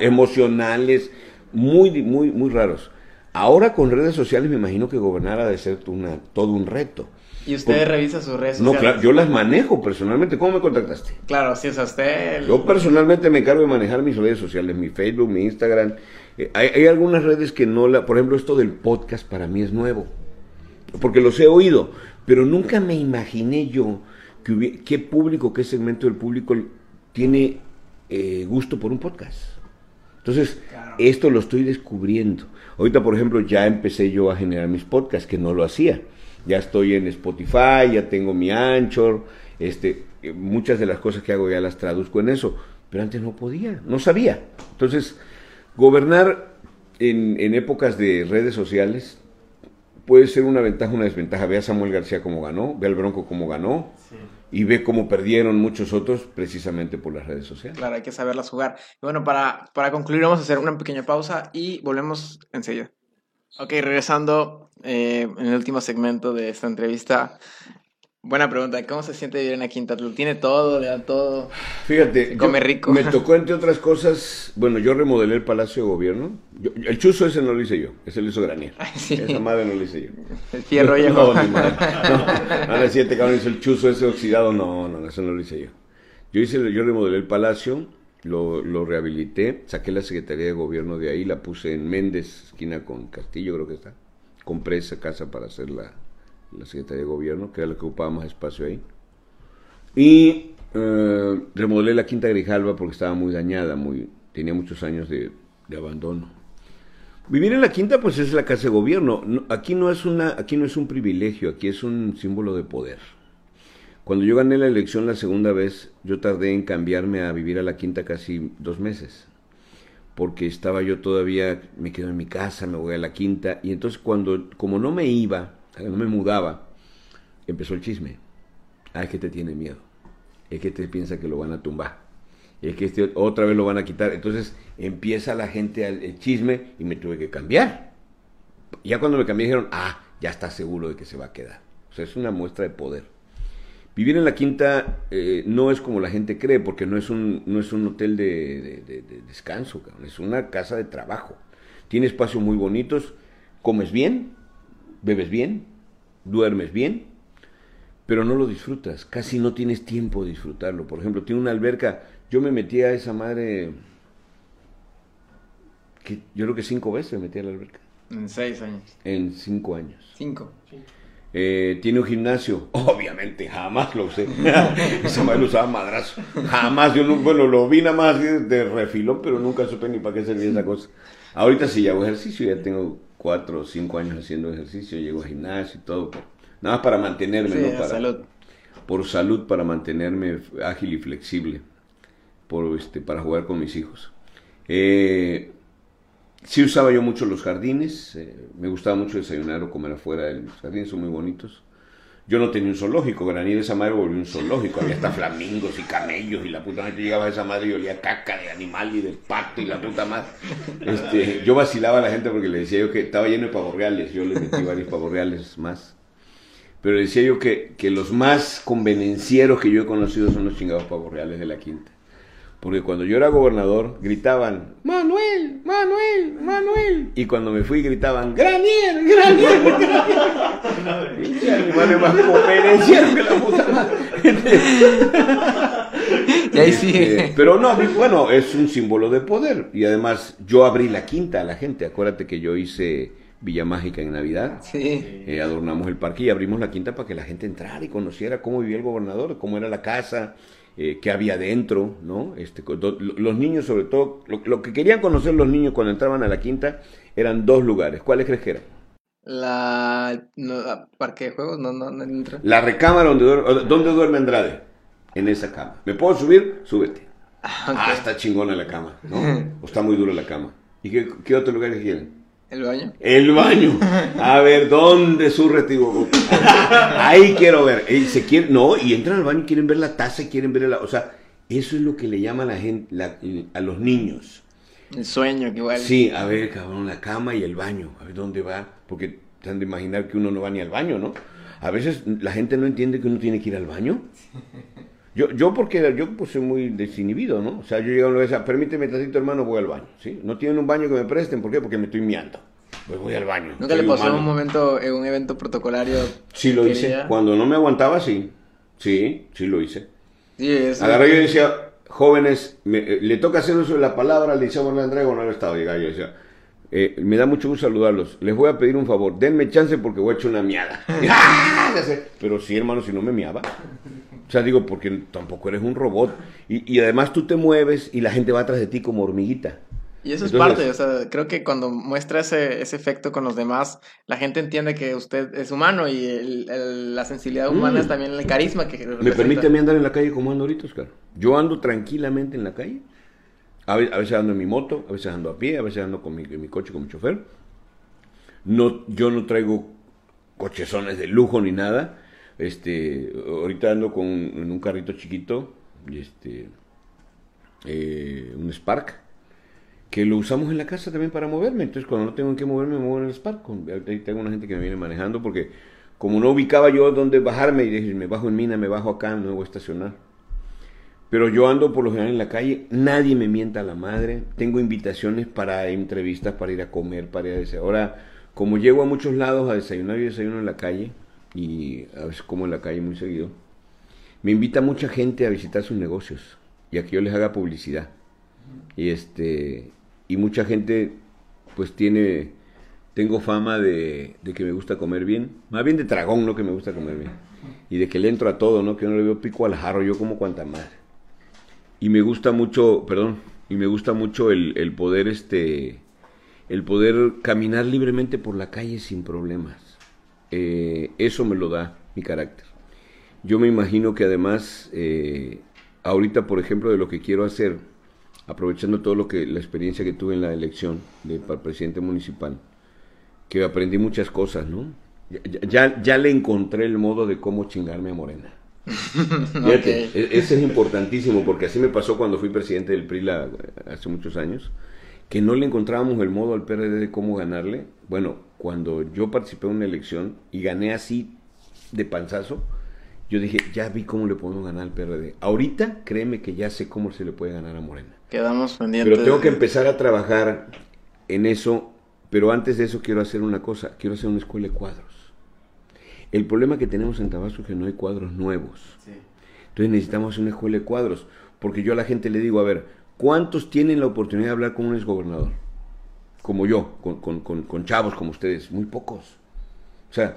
emocionales, muy, muy, muy raros. Ahora con redes sociales me imagino que gobernar ha de ser una, todo un reto. ¿Y usted revisa sus redes sociales? No, claro, yo las manejo personalmente. ¿Cómo me contactaste? Claro, si es a usted. Yo personalmente me encargo de manejar mis redes sociales, mi Facebook, mi Instagram. Eh, hay, algunas redes que no la. Por ejemplo, esto del podcast para mí es nuevo. Porque los he oído. Pero nunca me imaginé yo que qué público, qué segmento del público tiene eh, gusto por un podcast. Entonces, esto lo estoy descubriendo. Ahorita, por ejemplo, ya empecé yo a generar mis podcasts, que no lo hacía. Ya estoy en Spotify, ya tengo mi Anchor, este, muchas de las cosas que hago ya las traduzco en eso, pero antes no podía, no sabía. Entonces, gobernar en, épocas de redes sociales puede ser una ventaja, una desventaja. Ve a Samuel García como ganó, ve al Bronco como ganó. Sí y ve cómo perdieron muchos otros precisamente por las redes sociales. Claro, hay que saberlas jugar. bueno, para, para concluir vamos a hacer una pequeña pausa y volvemos enseguida. Ok, regresando eh, en el último segmento de esta entrevista, Buena pregunta, ¿cómo se siente vivir en la Quinta? ¿Lo tiene todo? ¿Le dan todo? Fíjate, come rico. Me tocó, entre otras cosas, bueno, yo remodelé el Palacio de Gobierno. el chuzo ese no lo hice yo, ese lo hizo Granier. Esa madre no lo hice yo. El fierro ya. No, no, no, no, siete cabrón hizo el chuzo ese oxidado, no, no, eso no lo hice yo. Yo hice, yo remodelé el Palacio, lo, lo rehabilité, saqué la Secretaría de Gobierno de ahí, la puse en Méndez, esquina con Castillo, creo que está. Compré esa casa para hacerla la Secretaría de Gobierno, que era la que ocupaba más espacio ahí. Y eh, remodelé la Quinta Grijalva porque estaba muy dañada, muy, tenía muchos años de, abandono. Vivir en la Quinta, pues es la casa de gobierno. aquí, no es una, aquí no es un privilegio, aquí es un símbolo de poder. Cuando yo gané la elección la segunda vez, yo tardé en cambiarme a vivir a la Quinta casi dos meses. Porque estaba yo todavía, me quedo en mi casa, me voy a la Quinta. Y entonces cuando, como no me iba, no me mudaba, empezó el chisme. Ah, es que te tiene miedo. Es que te piensa que lo van a tumbar. Es que este otra vez lo van a quitar. Entonces empieza la gente el chisme y me tuve que cambiar. Ya cuando me cambié dijeron, ah, ya está seguro de que se va a quedar. O sea, es una muestra de poder. Vivir en la quinta eh, no es como la gente cree, porque no es un, no es un hotel de descanso, es una casa de trabajo. Tiene espacios muy bonitos, comes bien, bebes bien, duermes bien, pero no lo disfrutas, casi no tienes tiempo de disfrutarlo. Por ejemplo, tiene una alberca, yo me metí a esa madre, que yo creo que cinco veces me metí a la alberca. En seis años. En cinco años. Cinco. Eh, tiene un gimnasio, obviamente jamás lo usé. Esa madre lo usaba madrazo. Jamás, yo no, bueno, lo vi nada más de refilón, pero nunca supe ni para qué servía esa cosa. Ahorita sí hago ejercicio, ya tengo cuatro o cinco años haciendo ejercicio, llego al gimnasio y todo, nada más para mantenerme, ¿no? Para, salud. Por salud, para mantenerme ágil y flexible, por, este, para jugar con mis hijos. Eh, sí usaba yo mucho los jardines, eh, me gustaba mucho desayunar o comer afuera, los jardines son muy bonitos. Yo no tenía un zoológico, Granil esa madre volvió un zoológico, había hasta flamingos y camellos y la puta madre llegaba a esa madre y olía caca de animal y de pato y la puta madre. Este, yo vacilaba a la gente porque le decía yo que estaba lleno de pavorreales, yo le metí varios pavorreales más. Pero decía yo que, que los más convenencieros que yo he conocido son los chingados pavorreales de la quinta. Porque cuando yo era gobernador gritaban, Manuel, Manuel, Manuel. Y cuando me fui gritaban, Granier, Granier, Granier. más convenenciero que la puta madre. y ahí sigue. Este, pero no, bueno, es un símbolo de poder. Y además yo abrí la quinta a la gente. Acuérdate que yo hice Villa Mágica en Navidad. Sí. Eh, adornamos el parque y abrimos la quinta para que la gente entrara y conociera cómo vivía el gobernador, cómo era la casa eh, qué había dentro, ¿no? Este, los niños, sobre todo, lo, que querían conocer los niños cuando entraban a la quinta eran dos lugares. ¿Cuáles crees que eran? La, parque de juegos, no, no, no entra. La recámara donde duerme, donde duerme Andrade, en esa cama. ¿Me puedo subir? Súbete. Ah, está chingona la cama, ¿no? o está muy dura la cama. ¿Y qué, qué otro lugar quieren? ¿El baño? El baño. A ver, ¿dónde su retivo? Ahí quiero ver. se quiere, no, y entran al baño y quieren ver la taza, quieren ver la... O sea, eso es lo que le llama a la gente, a los niños. El sueño, que igual. Sí, a ver, cabrón, la cama y el baño. A ver dónde va. Porque se han de imaginar que uno no va ni al baño, ¿no? A veces la gente no entiende que uno tiene que ir al baño. Yo, yo porque yo pues soy muy desinhibido, ¿no? O sea, yo llego a una vez, permíteme tantito hermano, voy al baño, ¿sí? No tienen un baño que me presten, ¿por qué? Porque me estoy miando. Pues voy al baño. ¿Nunca le pasó en un momento, en un evento protocolario? Sí lo hice. Cuando no me aguantaba, sí. Sí, sí lo hice. Sí, eso. Agarré y decía, jóvenes, eh, le toca hacer uso de la palabra, le decíamos la entrega o no el estado. Y yo decía, eh, me da mucho gusto saludarlos. Les voy a pedir un favor, denme chance porque voy a echar una miada. ¡Ah! Pero sí, hermano, si no me miaba. O sea, digo, porque tampoco eres un robot. Y, además tú te mueves y la gente va atrás de ti como hormiguita. Y eso es parte, o sea, creo que cuando muestra ese, ese, efecto con los demás, la gente entiende que usted es humano y la sensibilidad humana es mm. también el carisma que ¿Me permite a mí andar en la calle como ando ahorita, Oscar? Yo ando tranquilamente en la calle. A veces ando en mi moto, a veces ando a pie, a veces ando con mi, mi coche, con mi chofer. No, yo no traigo cochezones de lujo ni nada este, ahorita ando con en un carrito chiquito, este, eh, un Spark, que lo usamos en la casa también para moverme. Entonces, cuando no tengo que moverme, me muevo en el Spark. Ahí tengo una gente que me viene manejando porque, como no ubicaba yo dónde bajarme, y dije, me bajo en Mina, me bajo acá, no voy a estacionar. Pero yo ando por lo general en la calle, nadie me mienta a la madre. Tengo invitaciones para entrevistas, para ir a comer, para ir a desayunar. Ahora, como llego a muchos lados a desayunar y desayuno en la calle, y a veces como en la calle muy seguido, me invita mucha gente a visitar sus negocios y a que yo les haga publicidad. Y este y mucha gente pues tiene tengo fama de, que me gusta comer bien, más bien de tragón, no que me gusta comer bien. Y de que le entro a todo, ¿no? Que no le veo pico al jarro, yo como cuanta más. Y me gusta mucho, perdón, y me gusta mucho el, el poder este el poder caminar libremente por la calle sin problemas eh, eso me lo da mi carácter. Yo me imagino que además, eh, ahorita, por ejemplo, de lo que quiero hacer, aprovechando todo lo que la experiencia que tuve en la elección de para presidente municipal, que aprendí muchas cosas, ¿no? Ya, ya, le encontré el modo de cómo chingarme a Morena. Fíjate, e, ese es importantísimo porque así me pasó cuando fui presidente del PRI hace muchos años, que no le encontrábamos el modo al PRD de cómo ganarle. Bueno, cuando yo participé en una elección y gané así de panzazo, yo dije, ya vi cómo le podemos ganar al PRD. Ahorita, créeme que ya sé cómo se le puede ganar a Morena. Quedamos pendientes. Pero tengo que empezar a trabajar en eso, pero antes de eso quiero hacer una cosa, quiero hacer una escuela de cuadros. El problema que tenemos en Tabasco es que no hay cuadros nuevos. Entonces necesitamos una escuela de cuadros, porque yo a la gente le digo, a ver, ¿cuántos tienen la oportunidad de hablar con un exgobernador? como yo, con, chavos como ustedes, muy pocos. O sea,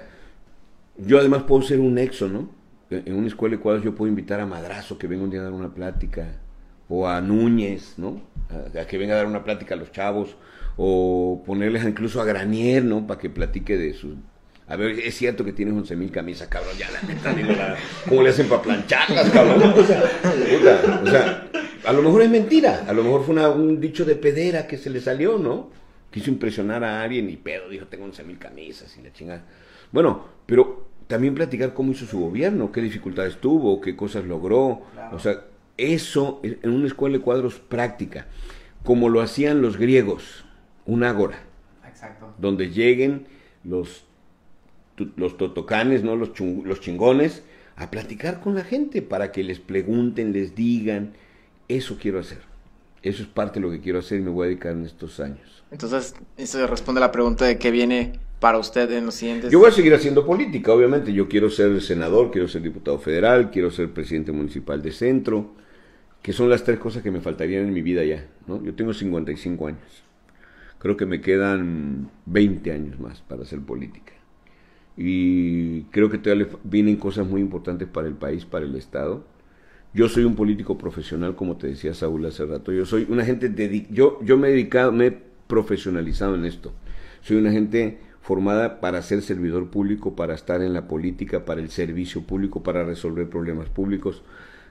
yo además puedo ser un nexo, ¿no? En una escuela de cuadros yo puedo invitar a Madrazo que venga un día a dar una plática, o a Núñez, ¿no? A, que venga a dar una plática a los chavos, o ponerles incluso a Granier, ¿no? Para que platique de sus... A ver, es cierto que tienes 11 mil camisas, cabrón, ya la neta, digo, la... ¿cómo le hacen para plancharlas, cabrón? O sea, o sea, a lo mejor es mentira, a lo mejor fue un dicho de pedera que se le salió, ¿no? quiso impresionar a alguien y pedo, dijo, tengo 11 mil camisas y la chingada. Bueno, pero también platicar cómo hizo su gobierno, qué dificultades tuvo, qué cosas logró. O sea, eso en una escuela de cuadros práctica, como lo hacían los griegos, un ágora. Exacto. Donde lleguen los, los totocanes, ¿no? Los, los chingones, a platicar con la gente para que les pregunten, les digan. Eso quiero hacer. Eso es parte de lo que quiero hacer y me voy a dedicar en estos años. Entonces, eso responde a la pregunta de qué viene para usted en los siguientes... Yo voy a seguir haciendo política, obviamente. Yo quiero ser senador, quiero ser diputado federal, quiero ser presidente municipal de centro, que son las tres cosas que me faltarían en mi vida ya. ¿no? Yo tengo 55 años. Creo que me quedan 20 años más para hacer política. Y creo que todavía vienen cosas muy importantes para el país, para el Estado Yo soy un político profesional, como te decía Saúl hace rato. Yo soy una gente yo yo me he dedicado, me he profesionalizado en esto. Soy una gente formada para ser servidor público, para estar en la política, para el servicio público, para resolver problemas públicos.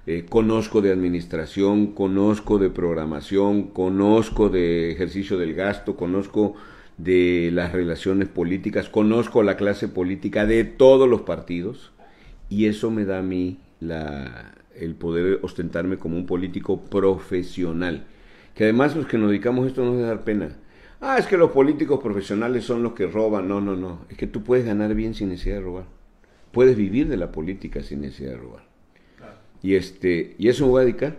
Eh, conozco de administración, conozco de programación, conozco de ejercicio del gasto, conozco de las relaciones políticas, conozco la clase política de todos los partidos y eso me da a mí la, el poder ostentarme como un político profesional. Que además los que nos dedicamos a esto nos debe dar pena. Ah, es que los políticos profesionales son los que roban. No, no, no. Es que tú puedes ganar bien sin necesidad de robar. Puedes vivir de la política sin necesidad de robar. Y, este, y eso me voy a dedicar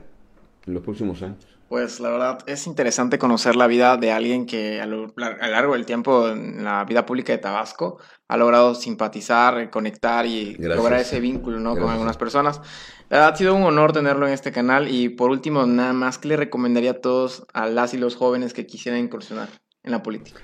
en los próximos años. Pues la verdad es interesante conocer la vida de alguien que a lo, largo del tiempo en la vida pública de Tabasco ha logrado simpatizar, conectar y lograr ese vínculo ¿no? con algunas personas. Ha sido un honor tenerlo en este canal y por último, nada más, ¿qué le recomendaría a todos, a las y los jóvenes que quisieran incursionar? en la política?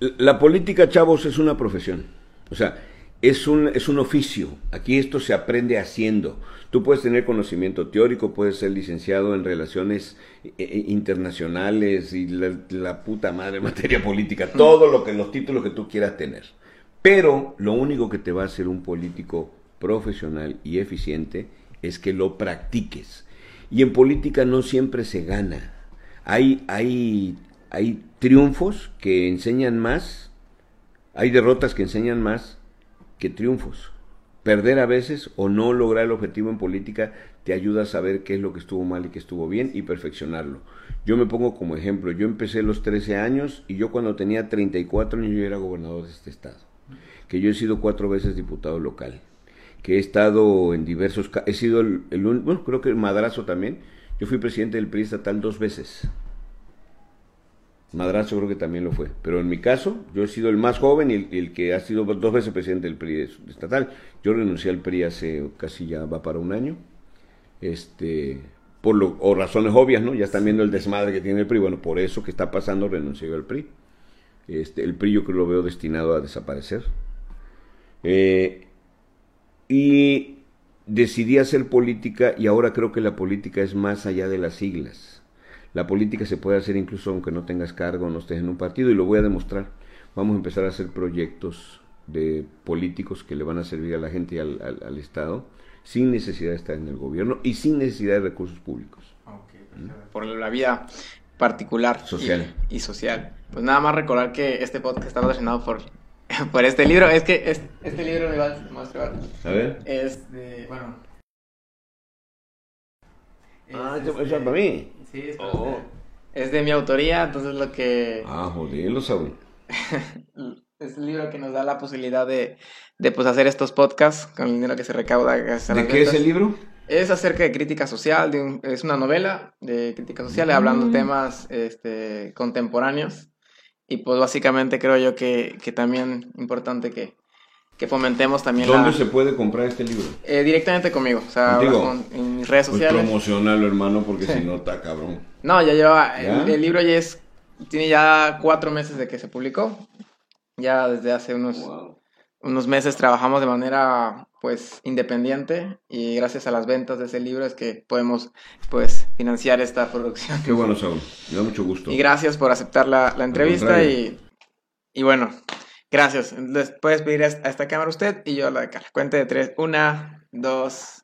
La política, chavos, es una profesión. O sea, es un, es un oficio. Aquí esto se aprende haciendo. Tú puedes tener conocimiento teórico, puedes ser licenciado en relaciones eh, eh, internacionales y la, puta madre materia política, todo lo que los títulos que tú quieras tener. Pero lo único que te va a hacer un político profesional y eficiente es que lo practiques. Y en política no siempre se gana. Hay, hay hay triunfos que enseñan más, hay derrotas que enseñan más que triunfos. Perder a veces o no lograr el objetivo en política te ayuda a saber qué es lo que estuvo mal y qué estuvo bien y perfeccionarlo. Yo me pongo como ejemplo, yo empecé los 13 años y yo cuando tenía 34 años yo era gobernador de este estado, que yo he sido cuatro veces diputado local, que he estado en diversos, he sido el, el bueno, creo que el madrazo también, yo fui presidente del PRI estatal dos veces, Madrazo creo que también lo fue. Pero en mi caso, yo he sido el más joven y el, que ha sido dos veces presidente del PRI estatal. Yo renuncié al PRI hace casi ya va para un año. Este, por lo, o razones obvias, ¿no? Ya están viendo el desmadre que tiene el PRI. Bueno, por eso que está pasando renuncié al PRI. Este, el PRI yo creo lo veo destinado a desaparecer. Eh, y decidí hacer política y ahora creo que la política es más allá de las siglas la política se puede hacer incluso aunque no tengas cargo, no estés en un partido y lo voy a demostrar. Vamos a empezar a hacer proyectos de políticos que le van a servir a la gente y al, Estado sin necesidad de estar en el gobierno y sin necesidad de recursos públicos. ¿Mm? Por la vida particular social. Y, social. Pues nada más recordar que este podcast está patrocinado por, por este libro. Es que este, libro me va a mostrar. A ver. Es de, bueno. ah, es para mí. Sí, oh. es, de mi autoría, entonces lo que... Ah, joder, lo saben. es el libro que nos da la posibilidad de, de pues, hacer estos podcasts con el dinero que se recauda. ¿De qué es el libro? Es acerca de crítica social, es una novela de crítica social, hablando mm. temas este, contemporáneos. Y pues básicamente creo yo que, que también importante que, que fomentemos también ¿Dónde se puede comprar este libro? Eh, directamente conmigo, o sea, en mis redes pues sociales. Pues promocionalo, hermano, porque si no está cabrón. No, ya lleva, El, libro ya es, tiene ya cuatro meses de que se publicó, ya desde hace unos, unos meses trabajamos de manera, pues, independiente y gracias a las ventas de ese libro es que podemos, pues, financiar esta producción. Qué bueno, Saúl, me da mucho gusto. Y gracias por aceptar la, la entrevista y, y bueno... Gracias. Les puedes pedir a esta cámara usted y yo a la de Carla. Cuente de tres. Una, dos,